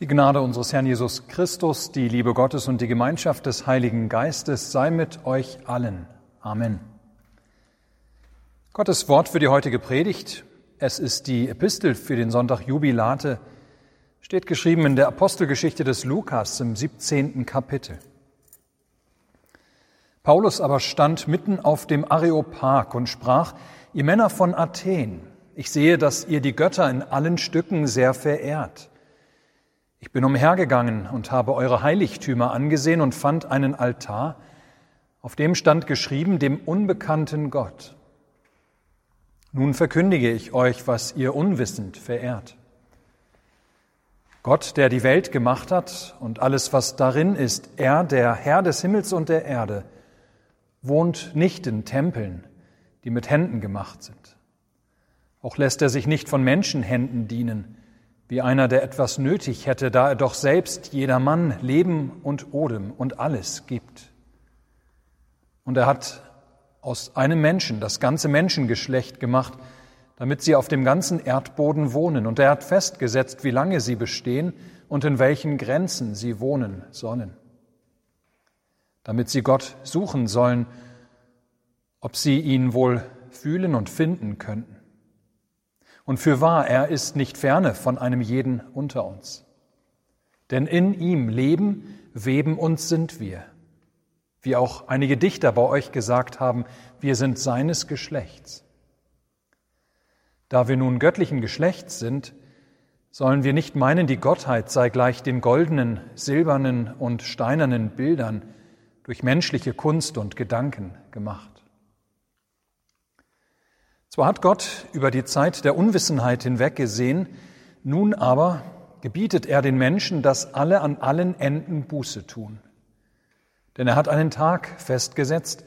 Die Gnade unseres Herrn Jesus Christus, die Liebe Gottes und die Gemeinschaft des Heiligen Geistes sei mit euch allen. Amen. Gottes Wort für die heutige Predigt. Es ist die Epistel für den Sonntag Jubilate, steht geschrieben in der Apostelgeschichte des Lukas im 17. Kapitel. Paulus aber stand mitten auf dem Areopag und sprach, ihr Männer von Athen, ich sehe, dass ihr die Götter in allen Stücken sehr verehrt. Ich bin umhergegangen und habe eure Heiligtümer angesehen und fand einen Altar, auf dem stand geschrieben dem unbekannten Gott. Nun verkündige ich euch, was ihr unwissend verehrt. Gott, der die Welt gemacht hat und alles, was darin ist, er, der Herr des Himmels und der Erde, wohnt nicht in Tempeln, die mit Händen gemacht sind. Auch lässt er sich nicht von Menschenhänden dienen, wie einer, der etwas nötig hätte, da er doch selbst jeder Mann Leben und Odem und alles gibt. Und er hat aus einem Menschen das ganze Menschengeschlecht gemacht, damit sie auf dem ganzen Erdboden wohnen. Und er hat festgesetzt, wie lange sie bestehen und in welchen Grenzen sie wohnen sollen. Damit sie Gott suchen sollen, ob sie ihn wohl fühlen und finden könnten. Und für wahr, er ist nicht ferne von einem jeden unter uns. Denn in ihm leben, weben und sind wir. Wie auch einige Dichter bei euch gesagt haben, wir sind seines Geschlechts. Da wir nun göttlichen Geschlechts sind, sollen wir nicht meinen, die Gottheit sei gleich den goldenen, silbernen und steinernen Bildern durch menschliche Kunst und Gedanken gemacht. Zwar hat Gott über die Zeit der Unwissenheit hinweg gesehen, nun aber gebietet er den Menschen, dass alle an allen Enden Buße tun. Denn er hat einen Tag festgesetzt,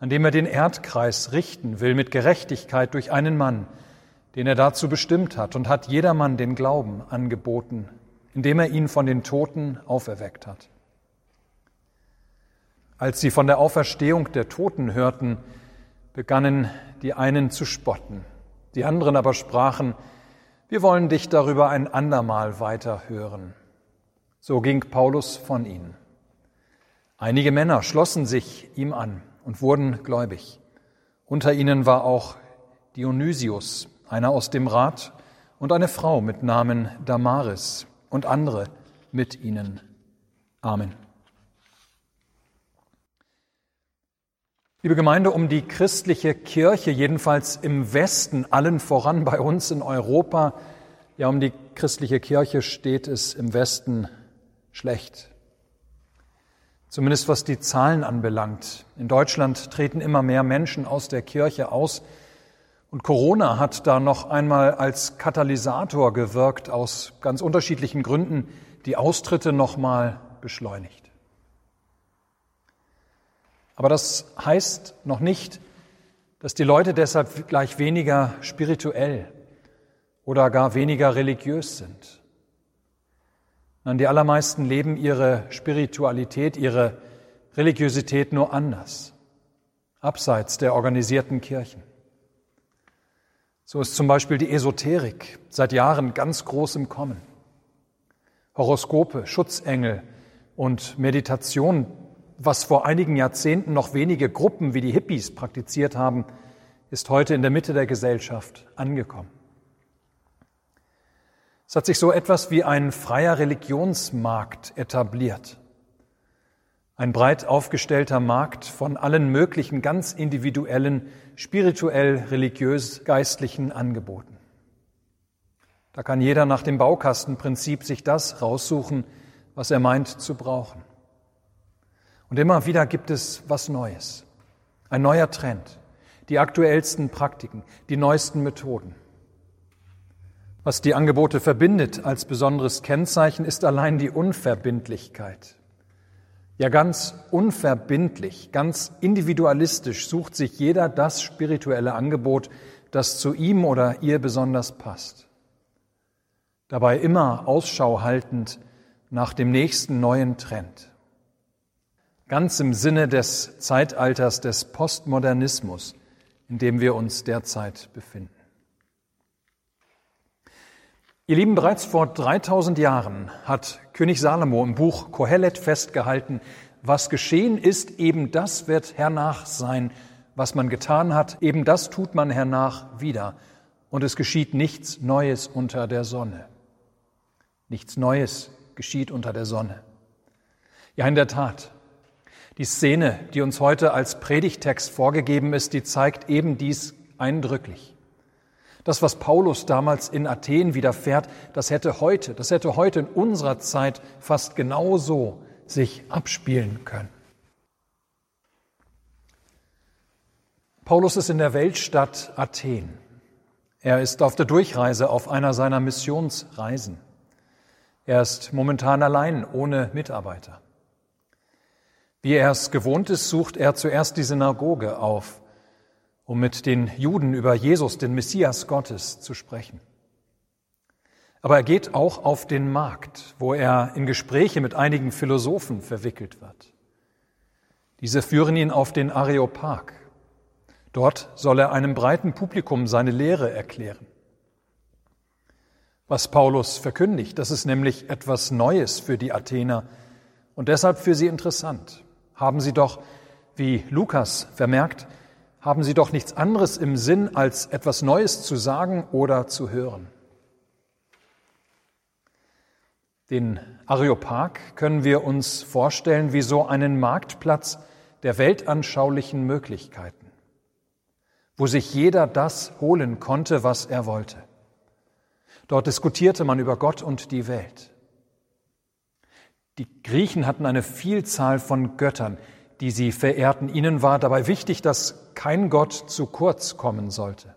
an dem er den Erdkreis richten will mit Gerechtigkeit durch einen Mann, den er dazu bestimmt hat, und hat jedermann den Glauben angeboten, indem er ihn von den Toten auferweckt hat. Als sie von der Auferstehung der Toten hörten, begannen die einen zu spotten, die anderen aber sprachen, wir wollen dich darüber ein andermal weiter hören. So ging Paulus von ihnen. Einige Männer schlossen sich ihm an und wurden gläubig. Unter ihnen war auch Dionysius, einer aus dem Rat, und eine Frau mit Namen Damaris und andere mit ihnen. Amen. Liebe Gemeinde, um die christliche Kirche, jedenfalls im Westen, allen voran bei uns in Europa, ja, um die christliche Kirche steht es im Westen schlecht. Zumindest was die Zahlen anbelangt. In Deutschland treten immer mehr Menschen aus der Kirche aus. Und Corona hat da noch einmal als Katalysator gewirkt, aus ganz unterschiedlichen Gründen die Austritte noch mal beschleunigt. Aber das heißt noch nicht, dass die Leute deshalb gleich weniger spirituell oder gar weniger religiös sind. Nein, die allermeisten leben ihre Spiritualität, ihre Religiosität nur anders, abseits der organisierten Kirchen. So ist zum Beispiel die Esoterik seit Jahren ganz groß im Kommen. Horoskope, Schutzengel und Meditation was vor einigen Jahrzehnten noch wenige Gruppen wie die Hippies praktiziert haben, ist heute in der Mitte der Gesellschaft angekommen. Es hat sich so etwas wie ein freier Religionsmarkt etabliert. Ein breit aufgestellter Markt von allen möglichen ganz individuellen, spirituell, religiös, geistlichen Angeboten. Da kann jeder nach dem Baukastenprinzip sich das raussuchen, was er meint zu brauchen. Und immer wieder gibt es was Neues. Ein neuer Trend. Die aktuellsten Praktiken, die neuesten Methoden. Was die Angebote verbindet als besonderes Kennzeichen ist allein die Unverbindlichkeit. Ja, ganz unverbindlich, ganz individualistisch sucht sich jeder das spirituelle Angebot, das zu ihm oder ihr besonders passt. Dabei immer Ausschau haltend nach dem nächsten neuen Trend ganz im Sinne des Zeitalters des Postmodernismus, in dem wir uns derzeit befinden. Ihr Lieben, bereits vor 3000 Jahren hat König Salomo im Buch Kohelet festgehalten, was geschehen ist, eben das wird hernach sein. Was man getan hat, eben das tut man hernach wieder. Und es geschieht nichts Neues unter der Sonne. Nichts Neues geschieht unter der Sonne. Ja, in der Tat. Die Szene, die uns heute als Predigtext vorgegeben ist, die zeigt eben dies eindrücklich. Das, was Paulus damals in Athen widerfährt, das hätte heute, das hätte heute in unserer Zeit fast genauso sich abspielen können. Paulus ist in der Weltstadt Athen. Er ist auf der Durchreise auf einer seiner Missionsreisen. Er ist momentan allein, ohne Mitarbeiter. Wie er es gewohnt ist, sucht er zuerst die Synagoge auf um mit den Juden über Jesus, den Messias Gottes, zu sprechen. Aber er geht auch auf den Markt, wo er in Gespräche mit einigen Philosophen verwickelt wird. Diese führen ihn auf den Areopag. Dort soll er einem breiten Publikum seine Lehre erklären. Was Paulus verkündigt, das ist nämlich etwas Neues für die Athener und deshalb für sie interessant. Haben sie doch, wie Lukas vermerkt, haben Sie doch nichts anderes im Sinn, als etwas Neues zu sagen oder zu hören. Den Areopag können wir uns vorstellen wie so einen Marktplatz der weltanschaulichen Möglichkeiten, wo sich jeder das holen konnte, was er wollte. Dort diskutierte man über Gott und die Welt. Die Griechen hatten eine Vielzahl von Göttern, die sie verehrten. Ihnen war dabei wichtig, dass kein Gott zu kurz kommen sollte.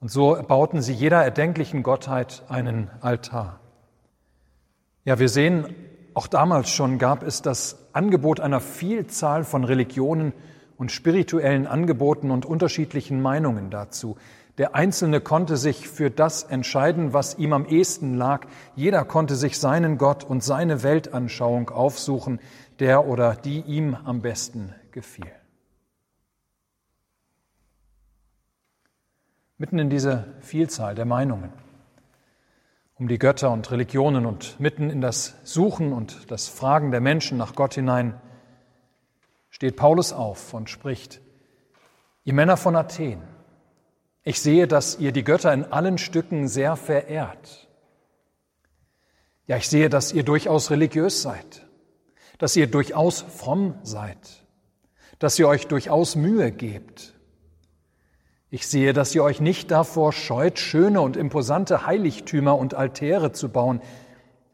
Und so bauten sie jeder erdenklichen Gottheit einen Altar. Ja, wir sehen, auch damals schon gab es das Angebot einer Vielzahl von Religionen und spirituellen Angeboten und unterschiedlichen Meinungen dazu. Der Einzelne konnte sich für das entscheiden, was ihm am ehesten lag. Jeder konnte sich seinen Gott und seine Weltanschauung aufsuchen, der oder die ihm am besten gefiel. Mitten in diese Vielzahl der Meinungen um die Götter und Religionen und mitten in das Suchen und das Fragen der Menschen nach Gott hinein steht Paulus auf und spricht, ihr Männer von Athen, ich sehe, dass ihr die Götter in allen Stücken sehr verehrt. Ja, ich sehe, dass ihr durchaus religiös seid dass ihr durchaus fromm seid, dass ihr euch durchaus Mühe gebt. Ich sehe, dass ihr euch nicht davor scheut, schöne und imposante Heiligtümer und Altäre zu bauen.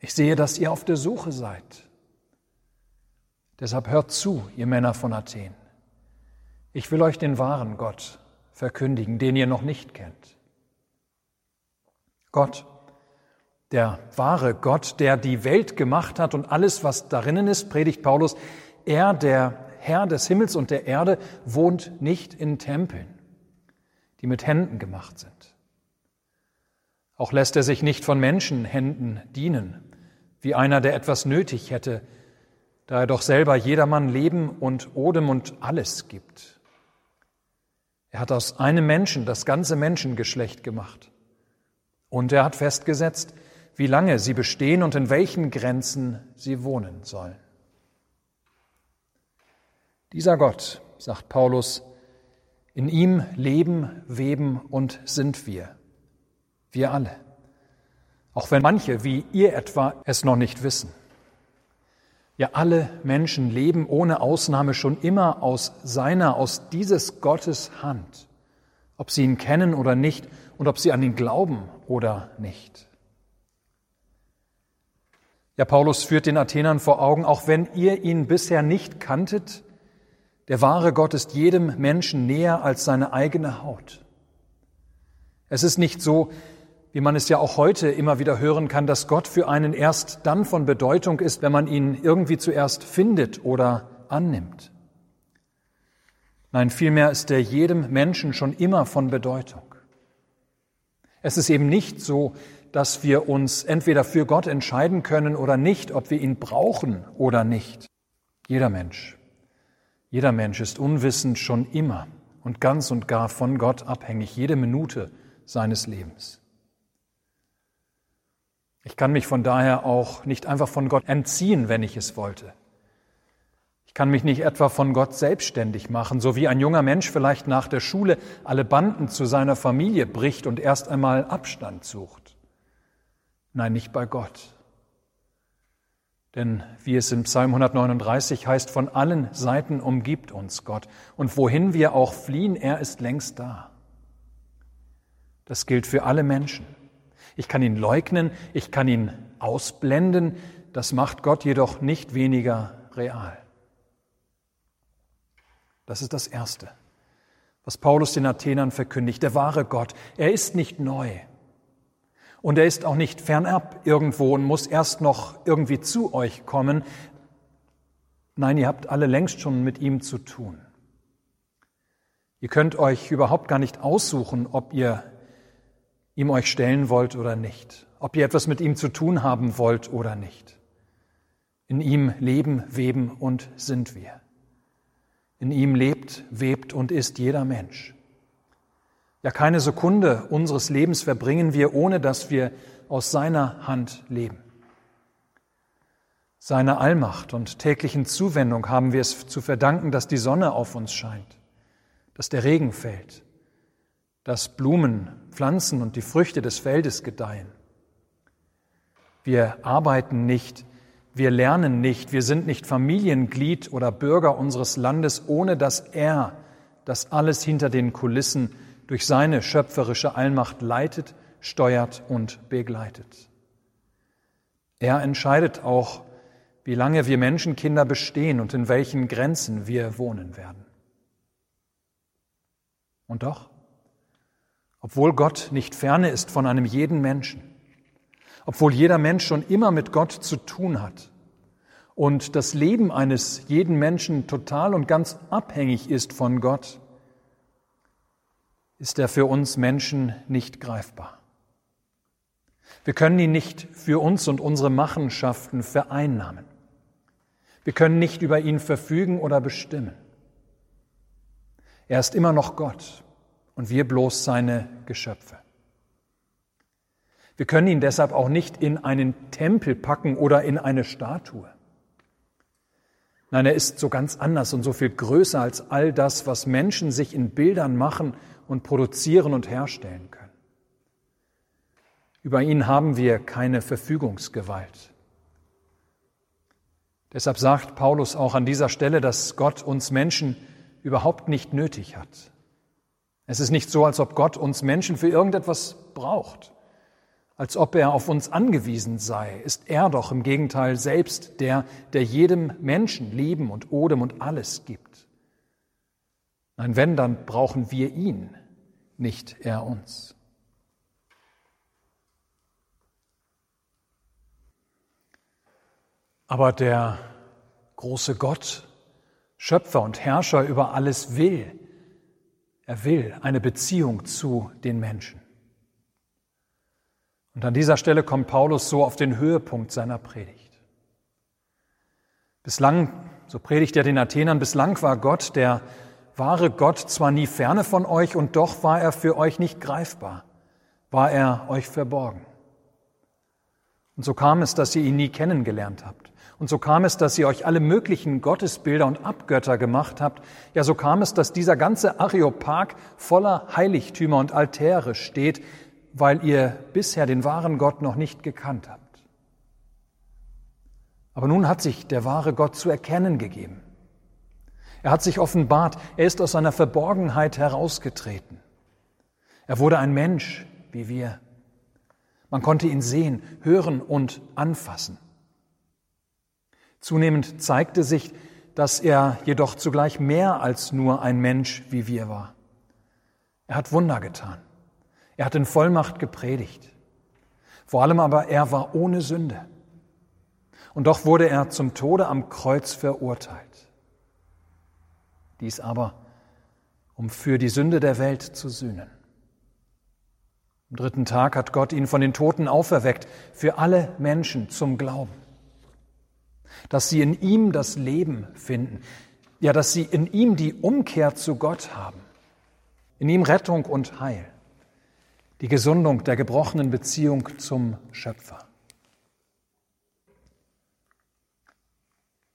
Ich sehe, dass ihr auf der Suche seid. Deshalb hört zu, ihr Männer von Athen. Ich will euch den wahren Gott verkündigen, den ihr noch nicht kennt. Gott, der wahre Gott, der die Welt gemacht hat und alles, was darinnen ist, predigt Paulus, er, der Herr des Himmels und der Erde, wohnt nicht in Tempeln, die mit Händen gemacht sind. Auch lässt er sich nicht von Menschenhänden dienen, wie einer, der etwas nötig hätte, da er doch selber jedermann Leben und Odem und alles gibt. Er hat aus einem Menschen das ganze Menschengeschlecht gemacht. Und er hat festgesetzt, wie lange sie bestehen und in welchen Grenzen sie wohnen sollen. Dieser Gott, sagt Paulus, in ihm leben, weben und sind wir. Wir alle. Auch wenn manche, wie ihr etwa, es noch nicht wissen. Ja, alle Menschen leben ohne Ausnahme schon immer aus seiner, aus dieses Gottes Hand, ob sie ihn kennen oder nicht und ob sie an ihn glauben oder nicht. Ja, Paulus führt den Athenern vor Augen, auch wenn ihr ihn bisher nicht kanntet, der wahre Gott ist jedem Menschen näher als seine eigene Haut. Es ist nicht so, wie man es ja auch heute immer wieder hören kann, dass Gott für einen erst dann von Bedeutung ist, wenn man ihn irgendwie zuerst findet oder annimmt. Nein, vielmehr ist er jedem Menschen schon immer von Bedeutung. Es ist eben nicht so, dass wir uns entweder für Gott entscheiden können oder nicht, ob wir ihn brauchen oder nicht. Jeder Mensch, jeder Mensch ist unwissend schon immer und ganz und gar von Gott abhängig, jede Minute seines Lebens. Ich kann mich von daher auch nicht einfach von Gott entziehen, wenn ich es wollte. Ich kann mich nicht etwa von Gott selbstständig machen, so wie ein junger Mensch vielleicht nach der Schule alle Banden zu seiner Familie bricht und erst einmal Abstand sucht. Nein, nicht bei Gott. Denn wie es im Psalm 139 heißt, von allen Seiten umgibt uns Gott. Und wohin wir auch fliehen, er ist längst da. Das gilt für alle Menschen. Ich kann ihn leugnen, ich kann ihn ausblenden, das macht Gott jedoch nicht weniger real. Das ist das Erste, was Paulus den Athenern verkündigt. Der wahre Gott, er ist nicht neu. Und er ist auch nicht fernab irgendwo und muss erst noch irgendwie zu euch kommen. Nein, ihr habt alle längst schon mit ihm zu tun. Ihr könnt euch überhaupt gar nicht aussuchen, ob ihr ihm euch stellen wollt oder nicht, ob ihr etwas mit ihm zu tun haben wollt oder nicht. In ihm leben, weben und sind wir. In ihm lebt, webt und ist jeder Mensch. Ja, keine Sekunde unseres Lebens verbringen wir, ohne dass wir aus seiner Hand leben. Seiner Allmacht und täglichen Zuwendung haben wir es zu verdanken, dass die Sonne auf uns scheint, dass der Regen fällt, dass Blumen, Pflanzen und die Früchte des Feldes gedeihen. Wir arbeiten nicht, wir lernen nicht, wir sind nicht Familienglied oder Bürger unseres Landes, ohne dass er das alles hinter den Kulissen durch seine schöpferische Allmacht leitet, steuert und begleitet. Er entscheidet auch, wie lange wir Menschenkinder bestehen und in welchen Grenzen wir wohnen werden. Und doch, obwohl Gott nicht ferne ist von einem jeden Menschen, obwohl jeder Mensch schon immer mit Gott zu tun hat und das Leben eines jeden Menschen total und ganz abhängig ist von Gott, ist er für uns Menschen nicht greifbar. Wir können ihn nicht für uns und unsere Machenschaften vereinnahmen. Wir können nicht über ihn verfügen oder bestimmen. Er ist immer noch Gott und wir bloß seine Geschöpfe. Wir können ihn deshalb auch nicht in einen Tempel packen oder in eine Statue. Nein, er ist so ganz anders und so viel größer als all das, was Menschen sich in Bildern machen und produzieren und herstellen können. Über ihn haben wir keine Verfügungsgewalt. Deshalb sagt Paulus auch an dieser Stelle, dass Gott uns Menschen überhaupt nicht nötig hat. Es ist nicht so, als ob Gott uns Menschen für irgendetwas braucht, als ob er auf uns angewiesen sei. Ist er doch im Gegenteil selbst der, der jedem Menschen Leben und Odem und alles gibt. Nein, wenn, dann brauchen wir ihn, nicht er uns. Aber der große Gott, Schöpfer und Herrscher über alles will, er will eine Beziehung zu den Menschen. Und an dieser Stelle kommt Paulus so auf den Höhepunkt seiner Predigt. Bislang, so predigt er den Athenern, bislang war Gott der wahre Gott zwar nie ferne von euch und doch war er für euch nicht greifbar, war er euch verborgen. Und so kam es, dass ihr ihn nie kennengelernt habt. Und so kam es, dass ihr euch alle möglichen Gottesbilder und Abgötter gemacht habt. Ja, so kam es, dass dieser ganze Areopag voller Heiligtümer und Altäre steht, weil ihr bisher den wahren Gott noch nicht gekannt habt. Aber nun hat sich der wahre Gott zu erkennen gegeben. Er hat sich offenbart, er ist aus seiner Verborgenheit herausgetreten. Er wurde ein Mensch wie wir. Man konnte ihn sehen, hören und anfassen. Zunehmend zeigte sich, dass er jedoch zugleich mehr als nur ein Mensch wie wir war. Er hat Wunder getan. Er hat in Vollmacht gepredigt. Vor allem aber er war ohne Sünde. Und doch wurde er zum Tode am Kreuz verurteilt dies aber, um für die Sünde der Welt zu sühnen. Am dritten Tag hat Gott ihn von den Toten auferweckt, für alle Menschen zum Glauben, dass sie in ihm das Leben finden, ja, dass sie in ihm die Umkehr zu Gott haben, in ihm Rettung und Heil, die Gesundung der gebrochenen Beziehung zum Schöpfer.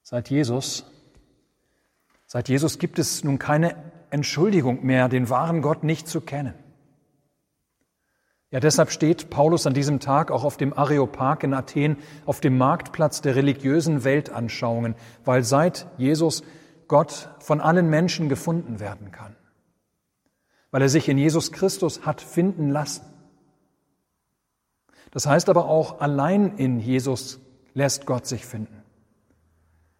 Seit Jesus, seit Jesus gibt es nun keine Entschuldigung mehr, den wahren Gott nicht zu kennen. Ja, deshalb steht Paulus an diesem Tag auch auf dem Areopag in Athen, auf dem Marktplatz der religiösen Weltanschauungen, weil seit Jesus Gott von allen Menschen gefunden werden kann, weil er sich in Jesus Christus hat finden lassen. Das heißt aber auch, allein in Jesus lässt Gott sich finden.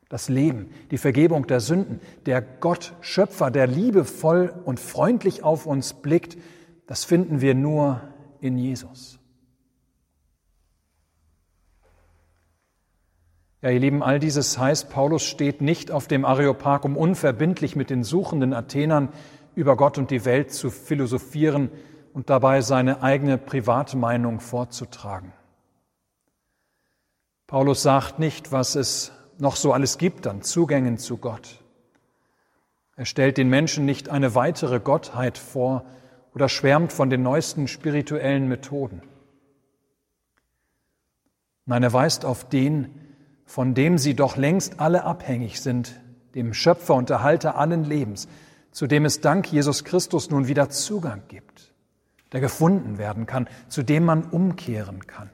Das Leben, die Vergebung der Sünden, der Gott Schöpfer, der liebevoll und freundlich auf uns blickt, das finden wir nur in Jesus. Ja, ihr Lieben, all dieses heißt, Paulus steht nicht auf dem Areopag, um unverbindlich mit den suchenden Athenern über Gott und die Welt zu philosophieren und dabei seine eigene Privatmeinung vorzutragen. Paulus sagt nicht, was es noch so alles gibt an Zugängen zu Gott. Er stellt den Menschen nicht eine weitere Gottheit vor, oder schwärmt von den neuesten spirituellen Methoden. Nein, er weist auf den, von dem sie doch längst alle abhängig sind, dem Schöpfer und Erhalter allen Lebens, zu dem es dank Jesus Christus nun wieder Zugang gibt, der gefunden werden kann, zu dem man umkehren kann.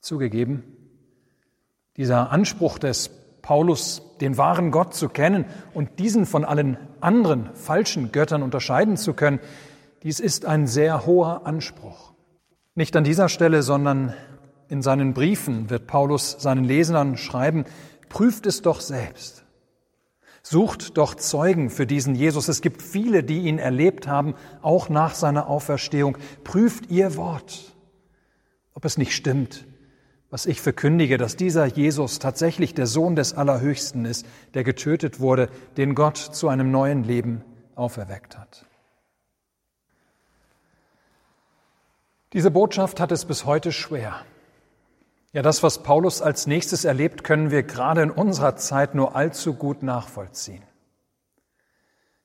Zugegeben, dieser Anspruch des Paulus den wahren Gott zu kennen und diesen von allen anderen falschen Göttern unterscheiden zu können, dies ist ein sehr hoher Anspruch. Nicht an dieser Stelle, sondern in seinen Briefen wird Paulus seinen Lesern schreiben, prüft es doch selbst. Sucht doch Zeugen für diesen Jesus. Es gibt viele, die ihn erlebt haben, auch nach seiner Auferstehung. Prüft ihr Wort, ob es nicht stimmt, was ich verkündige, dass dieser Jesus tatsächlich der Sohn des Allerhöchsten ist, der getötet wurde, den Gott zu einem neuen Leben auferweckt hat. Diese Botschaft hat es bis heute schwer. Ja, das, was Paulus als nächstes erlebt, können wir gerade in unserer Zeit nur allzu gut nachvollziehen.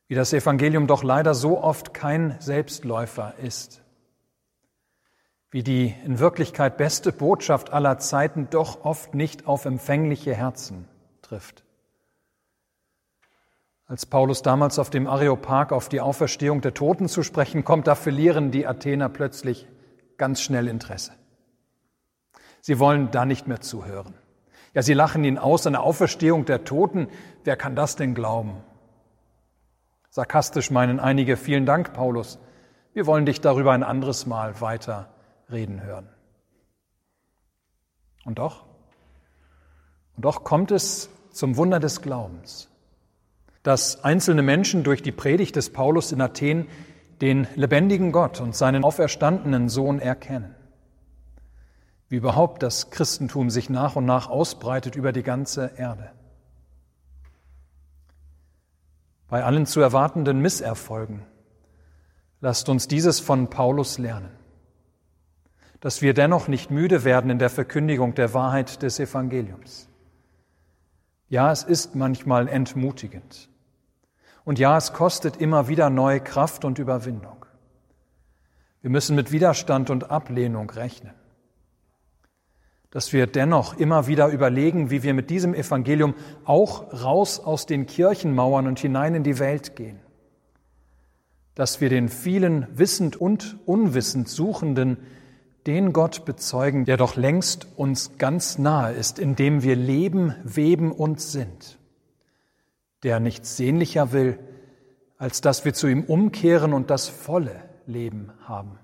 Wie das Evangelium doch leider so oft kein Selbstläufer ist wie die in Wirklichkeit beste Botschaft aller Zeiten doch oft nicht auf empfängliche Herzen trifft. Als Paulus damals auf dem Areopag auf die Auferstehung der Toten zu sprechen kommt, da verlieren die Athener plötzlich ganz schnell Interesse. Sie wollen da nicht mehr zuhören. Ja, sie lachen ihn aus, eine Auferstehung der Toten. Wer kann das denn glauben? Sarkastisch meinen einige, vielen Dank, Paulus. Wir wollen dich darüber ein anderes Mal weiter reden hören. Und doch, und doch kommt es zum Wunder des Glaubens, dass einzelne Menschen durch die Predigt des Paulus in Athen den lebendigen Gott und seinen auferstandenen Sohn erkennen. Wie überhaupt das Christentum sich nach und nach ausbreitet über die ganze Erde. Bei allen zu erwartenden Misserfolgen lasst uns dieses von Paulus lernen dass wir dennoch nicht müde werden in der Verkündigung der Wahrheit des Evangeliums. Ja, es ist manchmal entmutigend. Und ja, es kostet immer wieder neue Kraft und Überwindung. Wir müssen mit Widerstand und Ablehnung rechnen. Dass wir dennoch immer wieder überlegen, wie wir mit diesem Evangelium auch raus aus den Kirchenmauern und hinein in die Welt gehen. Dass wir den vielen wissend und unwissend Suchenden den Gott bezeugen, der doch längst uns ganz nahe ist, in dem wir leben, weben und sind, der nichts sehnlicher will, als dass wir zu ihm umkehren und das volle Leben haben.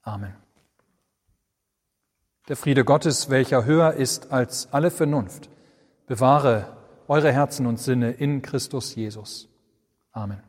Amen. Der Friede Gottes, welcher höher ist als alle Vernunft, bewahre eure Herzen und Sinne in Christus Jesus. Amen.